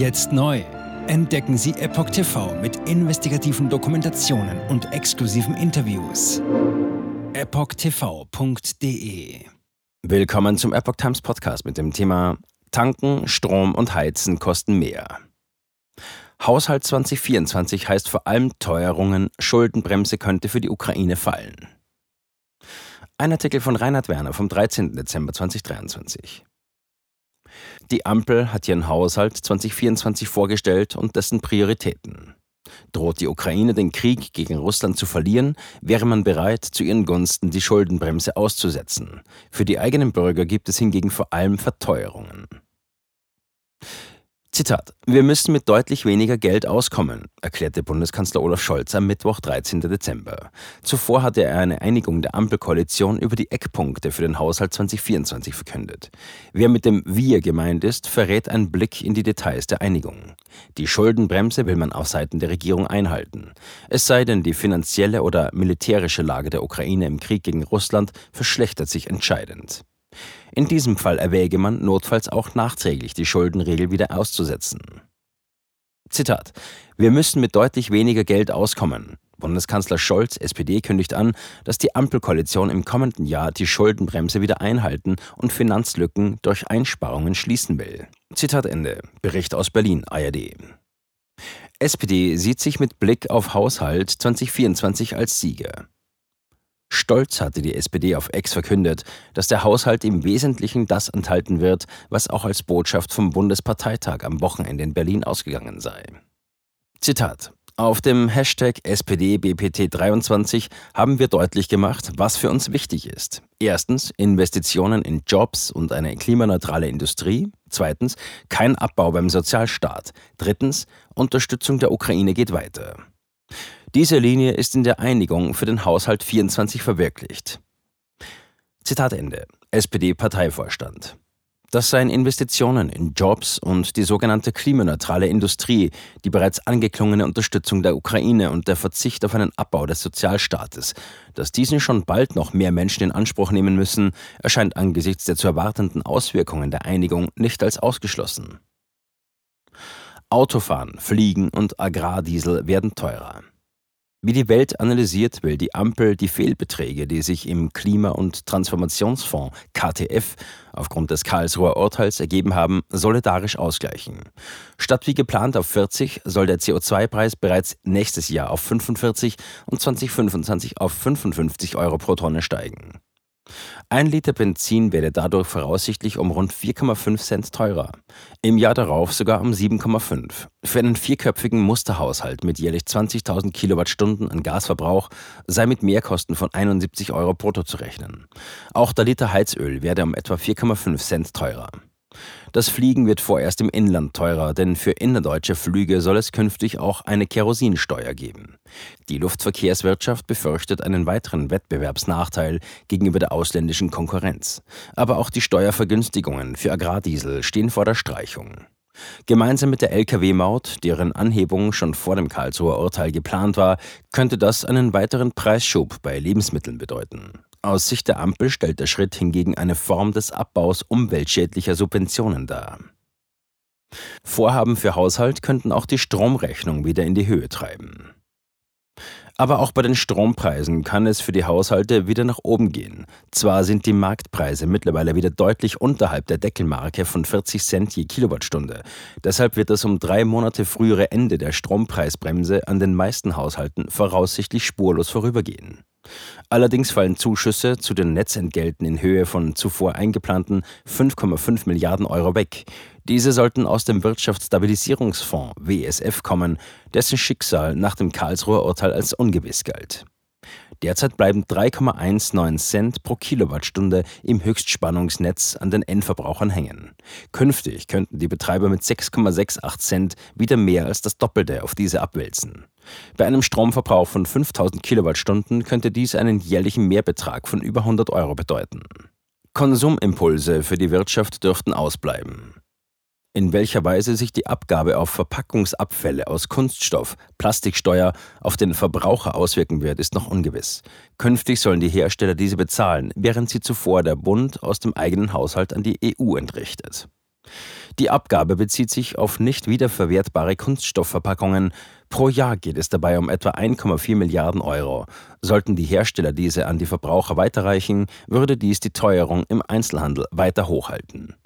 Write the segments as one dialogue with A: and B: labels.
A: Jetzt neu. Entdecken Sie Epoch TV mit investigativen Dokumentationen und exklusiven Interviews. EpochTV.de
B: Willkommen zum Epoch Times Podcast mit dem Thema Tanken, Strom und Heizen kosten mehr. Haushalt 2024 heißt vor allem Teuerungen, Schuldenbremse könnte für die Ukraine fallen. Ein Artikel von Reinhard Werner vom 13. Dezember 2023. Die Ampel hat ihren Haushalt 2024 vorgestellt und dessen Prioritäten. Droht die Ukraine den Krieg gegen Russland zu verlieren, wäre man bereit, zu ihren Gunsten die Schuldenbremse auszusetzen. Für die eigenen Bürger gibt es hingegen vor allem Verteuerungen. Zitat: Wir müssen mit deutlich weniger Geld auskommen, erklärte Bundeskanzler Olaf Scholz am Mittwoch, 13. Dezember. Zuvor hatte er eine Einigung der Ampelkoalition über die Eckpunkte für den Haushalt 2024 verkündet. Wer mit dem Wir gemeint ist, verrät einen Blick in die Details der Einigung. Die Schuldenbremse will man auf Seiten der Regierung einhalten. Es sei denn, die finanzielle oder militärische Lage der Ukraine im Krieg gegen Russland verschlechtert sich entscheidend. In diesem Fall erwäge man notfalls auch nachträglich die Schuldenregel wieder auszusetzen. Zitat: Wir müssen mit deutlich weniger Geld auskommen. Bundeskanzler Scholz, SPD, kündigt an, dass die Ampelkoalition im kommenden Jahr die Schuldenbremse wieder einhalten und Finanzlücken durch Einsparungen schließen will. Zitat Ende. Bericht aus Berlin, ARD. SPD sieht sich mit Blick auf Haushalt 2024 als Sieger. Stolz hatte die SPD auf Ex verkündet, dass der Haushalt im Wesentlichen das enthalten wird, was auch als Botschaft vom Bundesparteitag am Wochenende in Berlin ausgegangen sei. Zitat auf dem Hashtag SPDBPT23 haben wir deutlich gemacht, was für uns wichtig ist. Erstens Investitionen in Jobs und eine klimaneutrale Industrie. Zweitens kein Abbau beim Sozialstaat. Drittens Unterstützung der Ukraine geht weiter. Diese Linie ist in der Einigung für den Haushalt 24 verwirklicht. Zitat Ende. SPD-Parteivorstand. Das seien Investitionen in Jobs und die sogenannte klimaneutrale Industrie, die bereits angeklungene Unterstützung der Ukraine und der Verzicht auf einen Abbau des Sozialstaates. Dass diesen schon bald noch mehr Menschen in Anspruch nehmen müssen, erscheint angesichts der zu erwartenden Auswirkungen der Einigung nicht als ausgeschlossen. Autofahren, Fliegen und Agrardiesel werden teurer. Wie die Welt analysiert, will die Ampel die Fehlbeträge, die sich im Klima- und Transformationsfonds KTF aufgrund des Karlsruher Urteils ergeben haben, solidarisch ausgleichen. Statt wie geplant auf 40 soll der CO2-Preis bereits nächstes Jahr auf 45 und 2025 auf 55 Euro pro Tonne steigen. Ein Liter Benzin werde dadurch voraussichtlich um rund 4,5 Cent teurer. Im Jahr darauf sogar um 7,5. Für einen vierköpfigen Musterhaushalt mit jährlich 20.000 Kilowattstunden an Gasverbrauch sei mit Mehrkosten von 71 Euro brutto zu rechnen. Auch der Liter Heizöl werde um etwa 4,5 Cent teurer. Das Fliegen wird vorerst im Inland teurer, denn für innerdeutsche Flüge soll es künftig auch eine Kerosinsteuer geben. Die Luftverkehrswirtschaft befürchtet einen weiteren Wettbewerbsnachteil gegenüber der ausländischen Konkurrenz. Aber auch die Steuervergünstigungen für Agrardiesel stehen vor der Streichung. Gemeinsam mit der Lkw-Maut, deren Anhebung schon vor dem Karlsruher Urteil geplant war, könnte das einen weiteren Preisschub bei Lebensmitteln bedeuten. Aus Sicht der Ampel stellt der Schritt hingegen eine Form des Abbaus umweltschädlicher Subventionen dar. Vorhaben für Haushalt könnten auch die Stromrechnung wieder in die Höhe treiben. Aber auch bei den Strompreisen kann es für die Haushalte wieder nach oben gehen. Zwar sind die Marktpreise mittlerweile wieder deutlich unterhalb der Deckelmarke von 40 Cent je Kilowattstunde. Deshalb wird das um drei Monate frühere Ende der Strompreisbremse an den meisten Haushalten voraussichtlich spurlos vorübergehen. Allerdings fallen Zuschüsse zu den Netzentgelten in Höhe von zuvor eingeplanten 5,5 Milliarden Euro weg. Diese sollten aus dem Wirtschaftsstabilisierungsfonds WSF kommen, dessen Schicksal nach dem Karlsruher Urteil als ungewiss galt. Derzeit bleiben 3,19 Cent pro Kilowattstunde im Höchstspannungsnetz an den Endverbrauchern hängen. Künftig könnten die Betreiber mit 6,68 Cent wieder mehr als das Doppelte auf diese abwälzen. Bei einem Stromverbrauch von 5000 Kilowattstunden könnte dies einen jährlichen Mehrbetrag von über 100 Euro bedeuten. Konsumimpulse für die Wirtschaft dürften ausbleiben. In welcher Weise sich die Abgabe auf Verpackungsabfälle aus Kunststoff, Plastiksteuer auf den Verbraucher auswirken wird, ist noch ungewiss. Künftig sollen die Hersteller diese bezahlen, während sie zuvor der Bund aus dem eigenen Haushalt an die EU entrichtet. Die Abgabe bezieht sich auf nicht wiederverwertbare Kunststoffverpackungen. Pro Jahr geht es dabei um etwa 1,4 Milliarden Euro. Sollten die Hersteller diese an die Verbraucher weiterreichen, würde dies die Teuerung im Einzelhandel weiter hochhalten.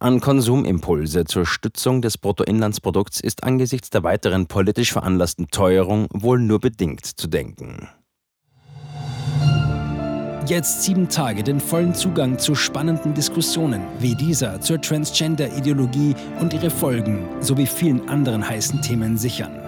B: An Konsumimpulse zur Stützung des Bruttoinlandsprodukts ist angesichts der weiteren politisch veranlassten Teuerung wohl nur bedingt zu denken.
A: Jetzt sieben Tage den vollen Zugang zu spannenden Diskussionen wie dieser zur Transgender-Ideologie und ihre Folgen sowie vielen anderen heißen Themen sichern.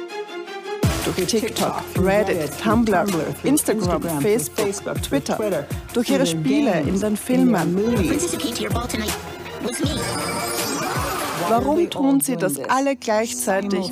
C: durch TikTok, Reddit, Tumblr, Instagram, Facebook, Twitter, durch ihre Spiele in den Filmen. Warum tun sie das alle gleichzeitig?